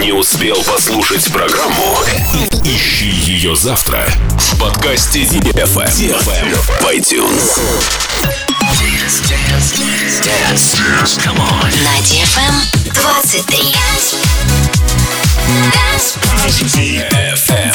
Не успел послушать программу? Ищи ее завтра в подкасте DFM в iTunes. На DFM 23. DFM.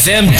DFM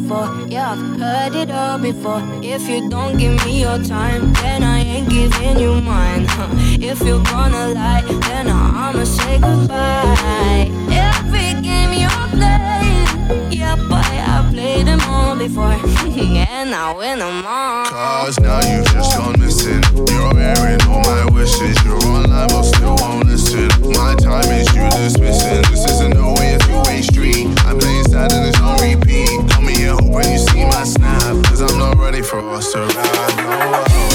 before. Yeah, I've heard it all before. If you don't give me your time, then I ain't giving you mine. Huh. If you're gonna lie, then I'ma say goodbye. Every game you play, yeah, boy, I've played them all before. and I win them all. Cause now you've just gone missing. You're airing all my wishes. You're online, but still won't listen. My time is you dismissing. This isn't no way a two way street. I'm playing sad and it's on repeat. For us ride. No.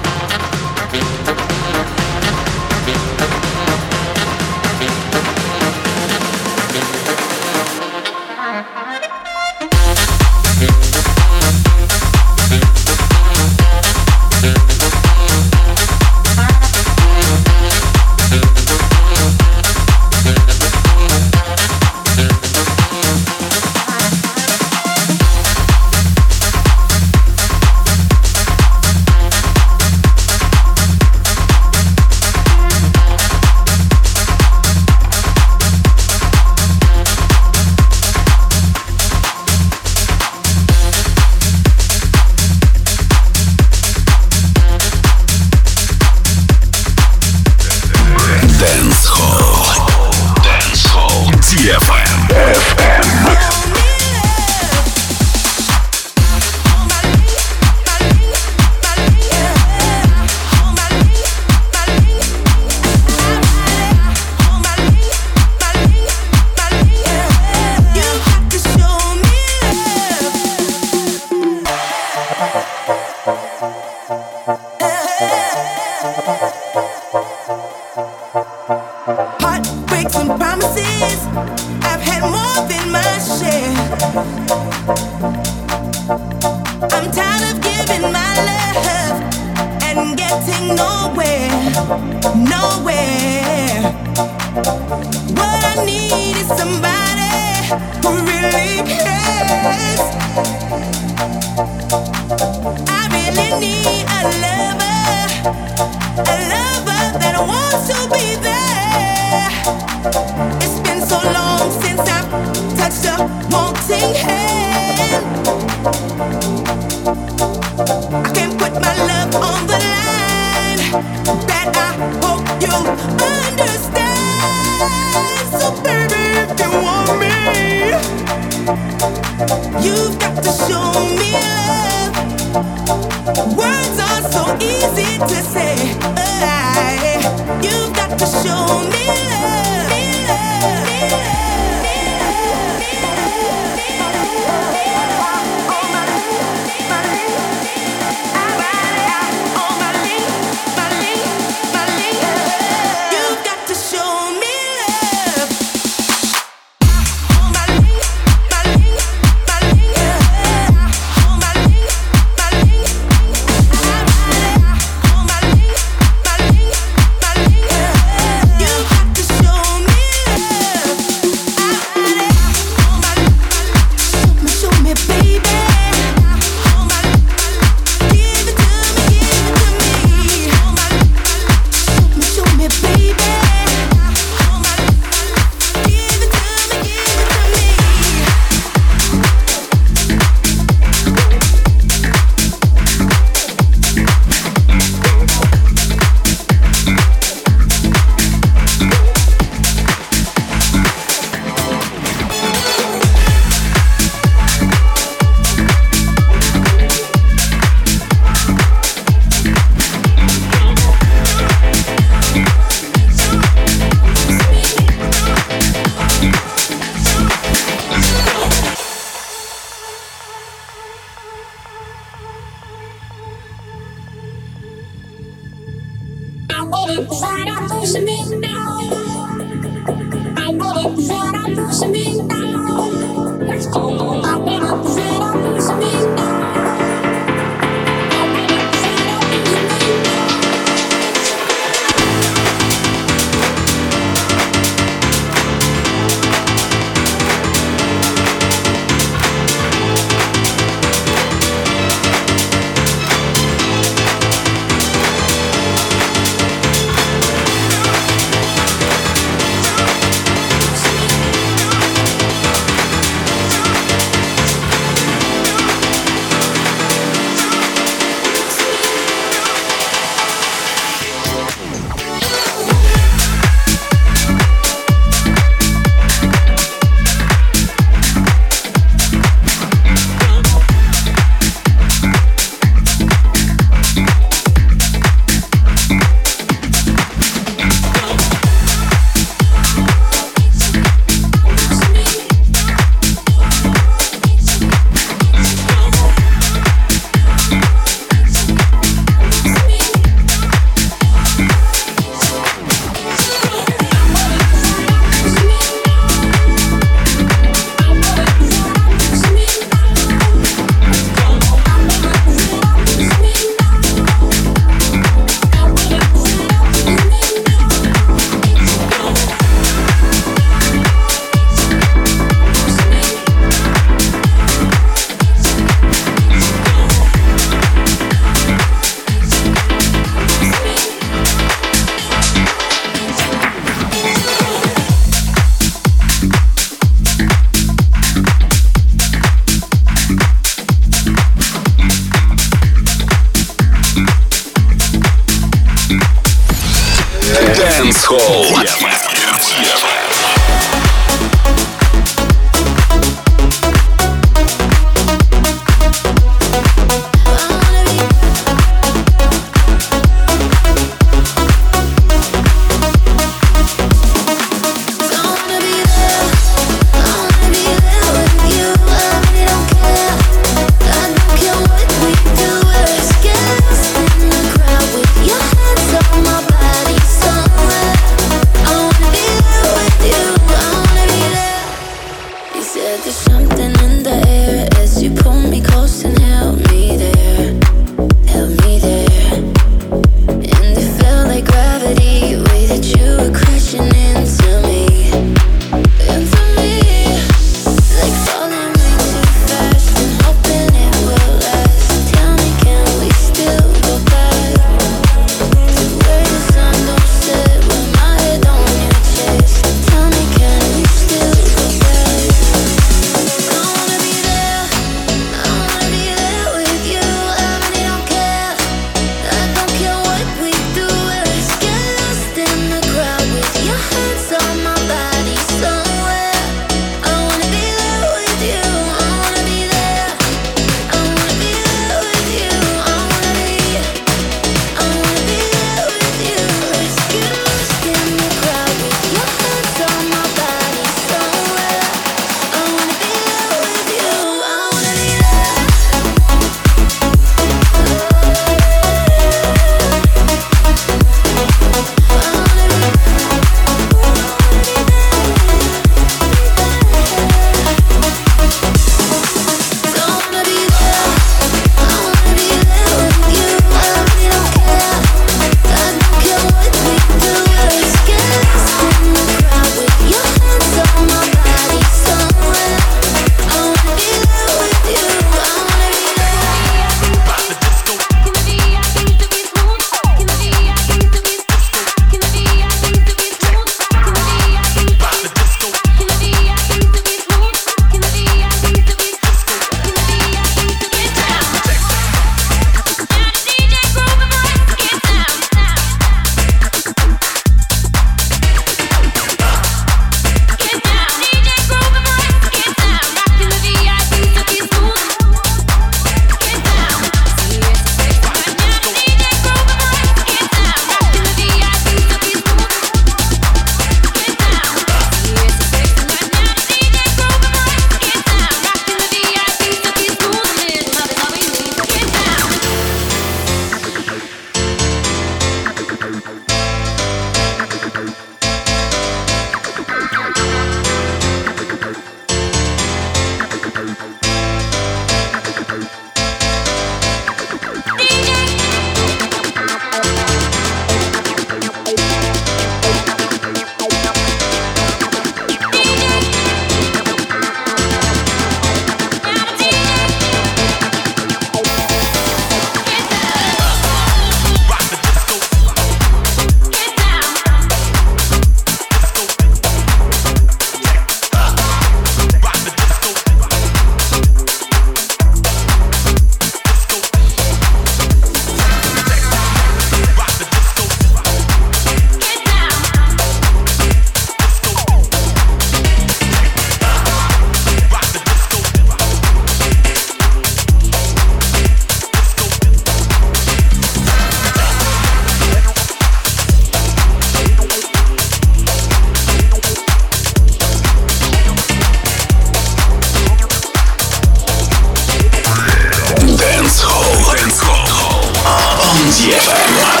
Везде.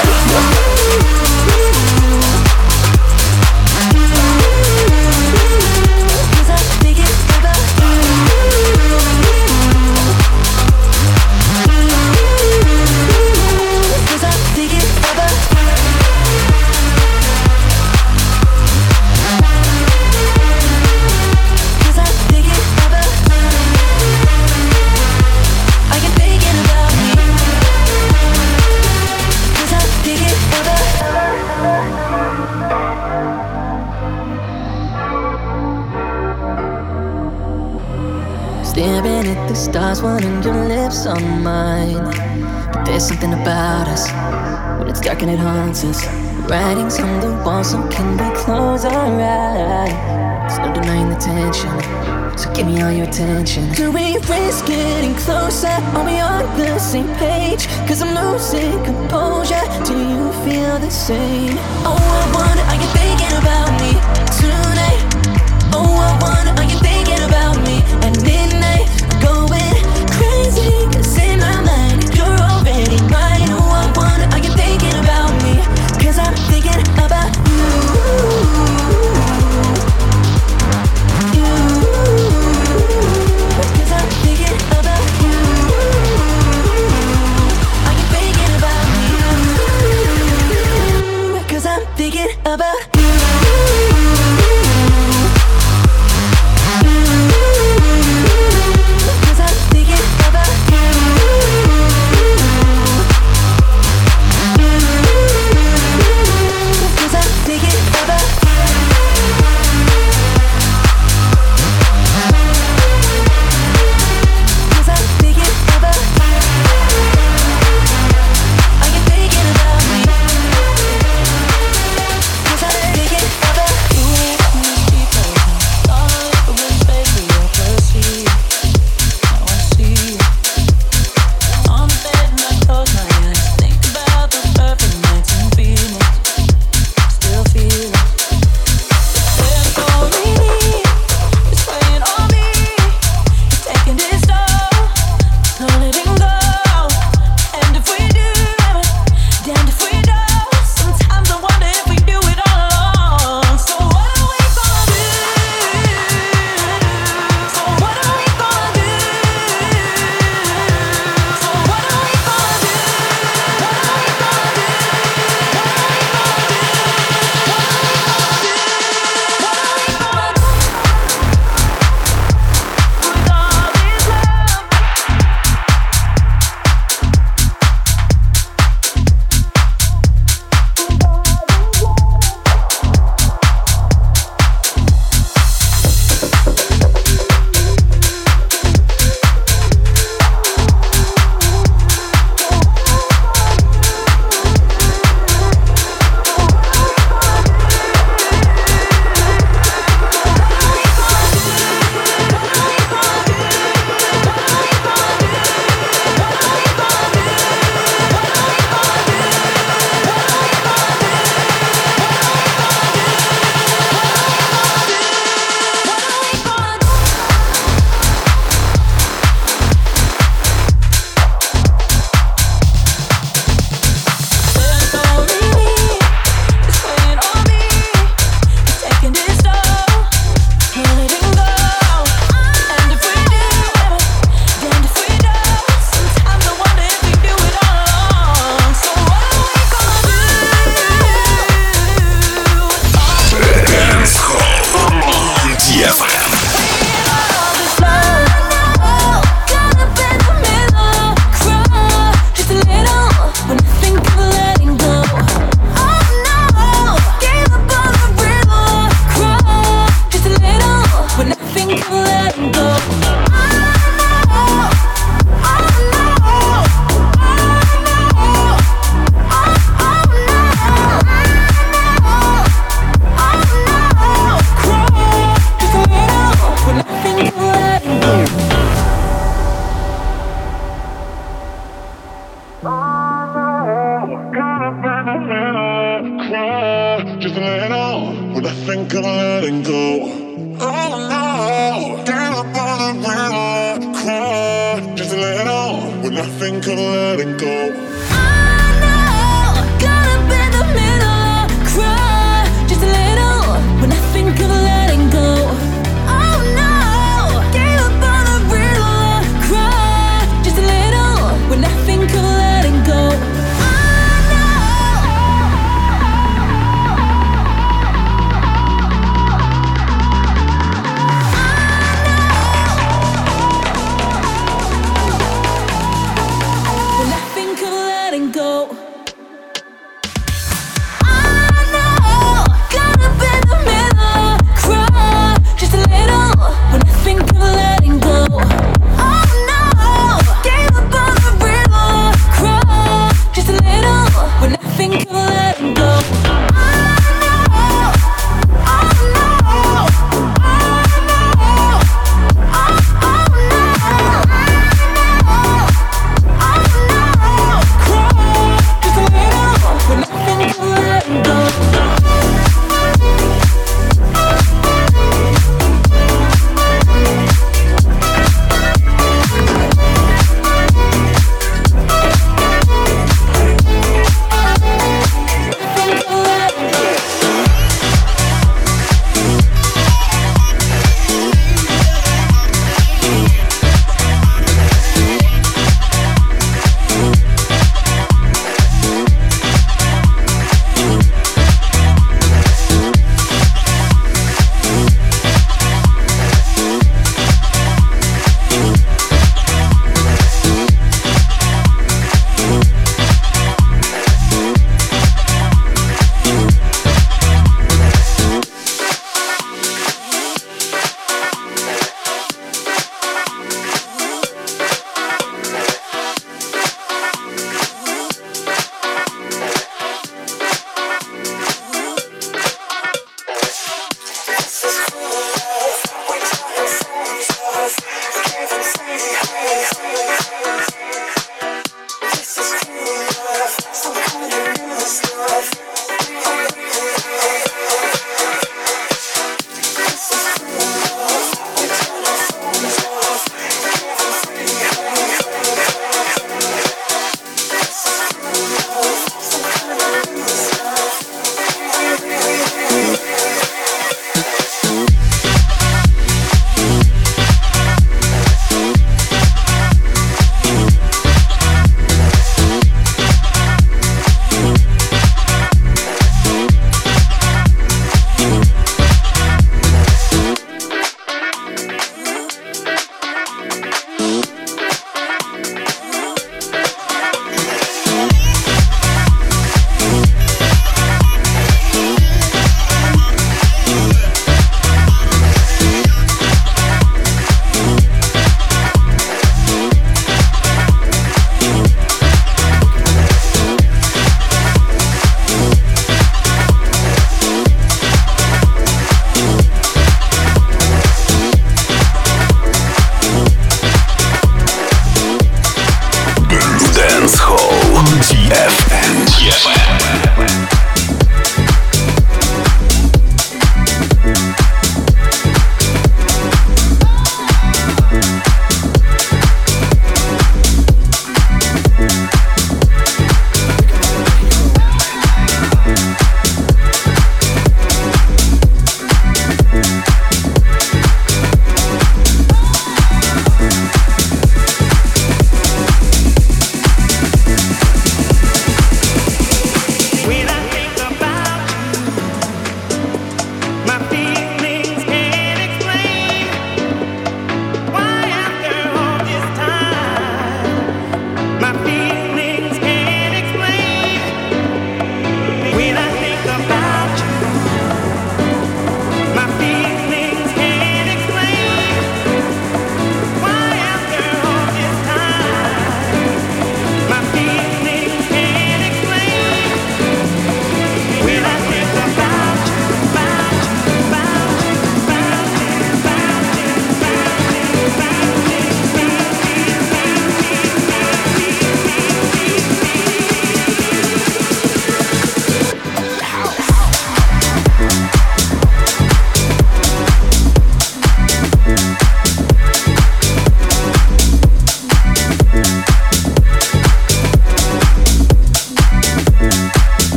But there's something about us when it's dark and it haunts us. Writings on the wall, so can we close our eyes? There's no denying the tension, so give me all your attention. Could we risk getting closer? Are we on the same page? Cause I'm losing composure. Do you feel the same? Oh, I wonder, are you thinking about me tonight? Oh, I wonder,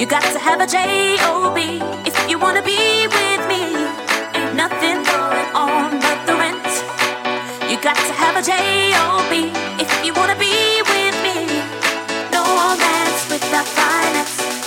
You got to have a job if you wanna be with me. Ain't nothing going on but the rent. You got to have a job if you wanna be with me. No romance without finance.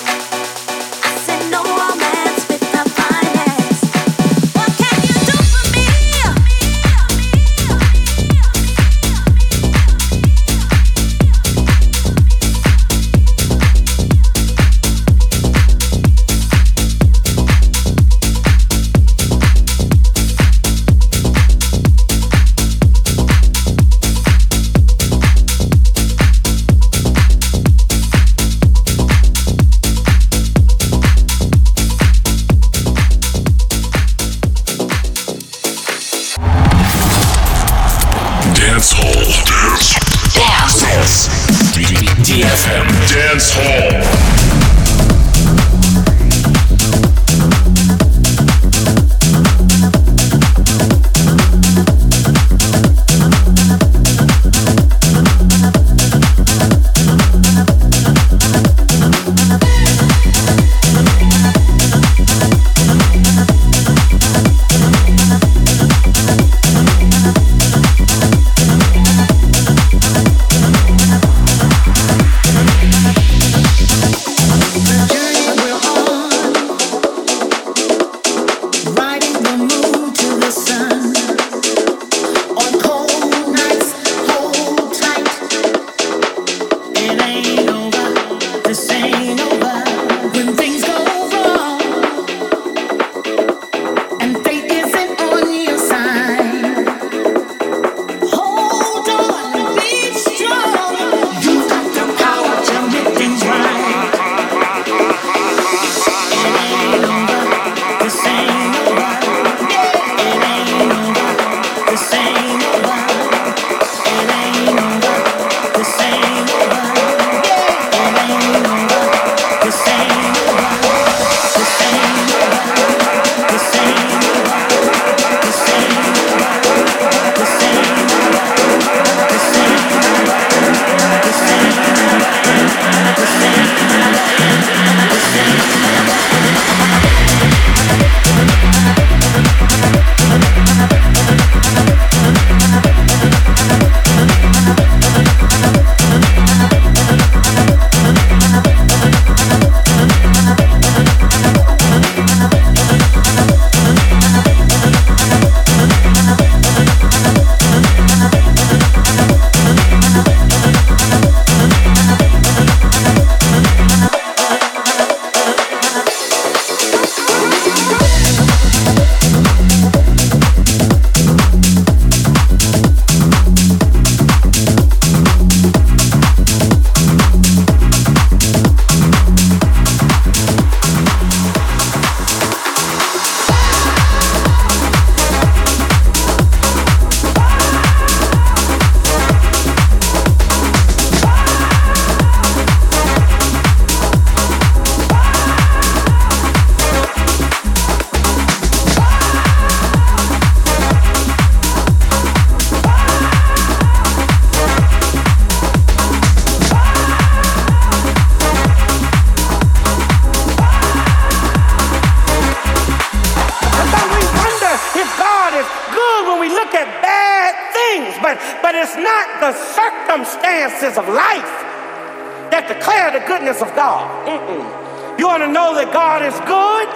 goodness of God. Mm-mm. You want to know that God is good?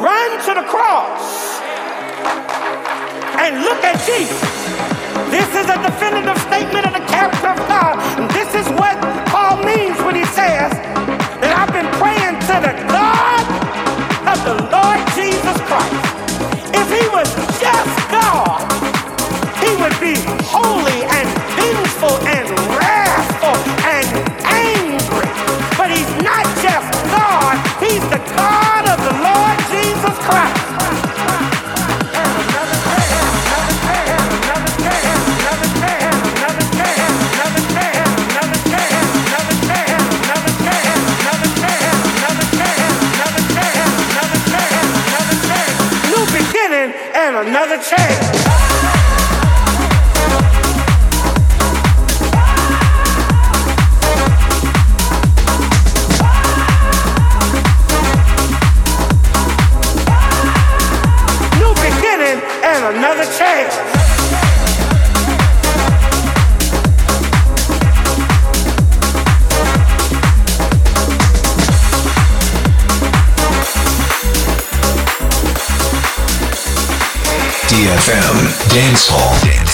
Run to the cross and look at Jesus. This is a definitive statement of the character of God. This is what Paul means when he says, DFM Dance Hall.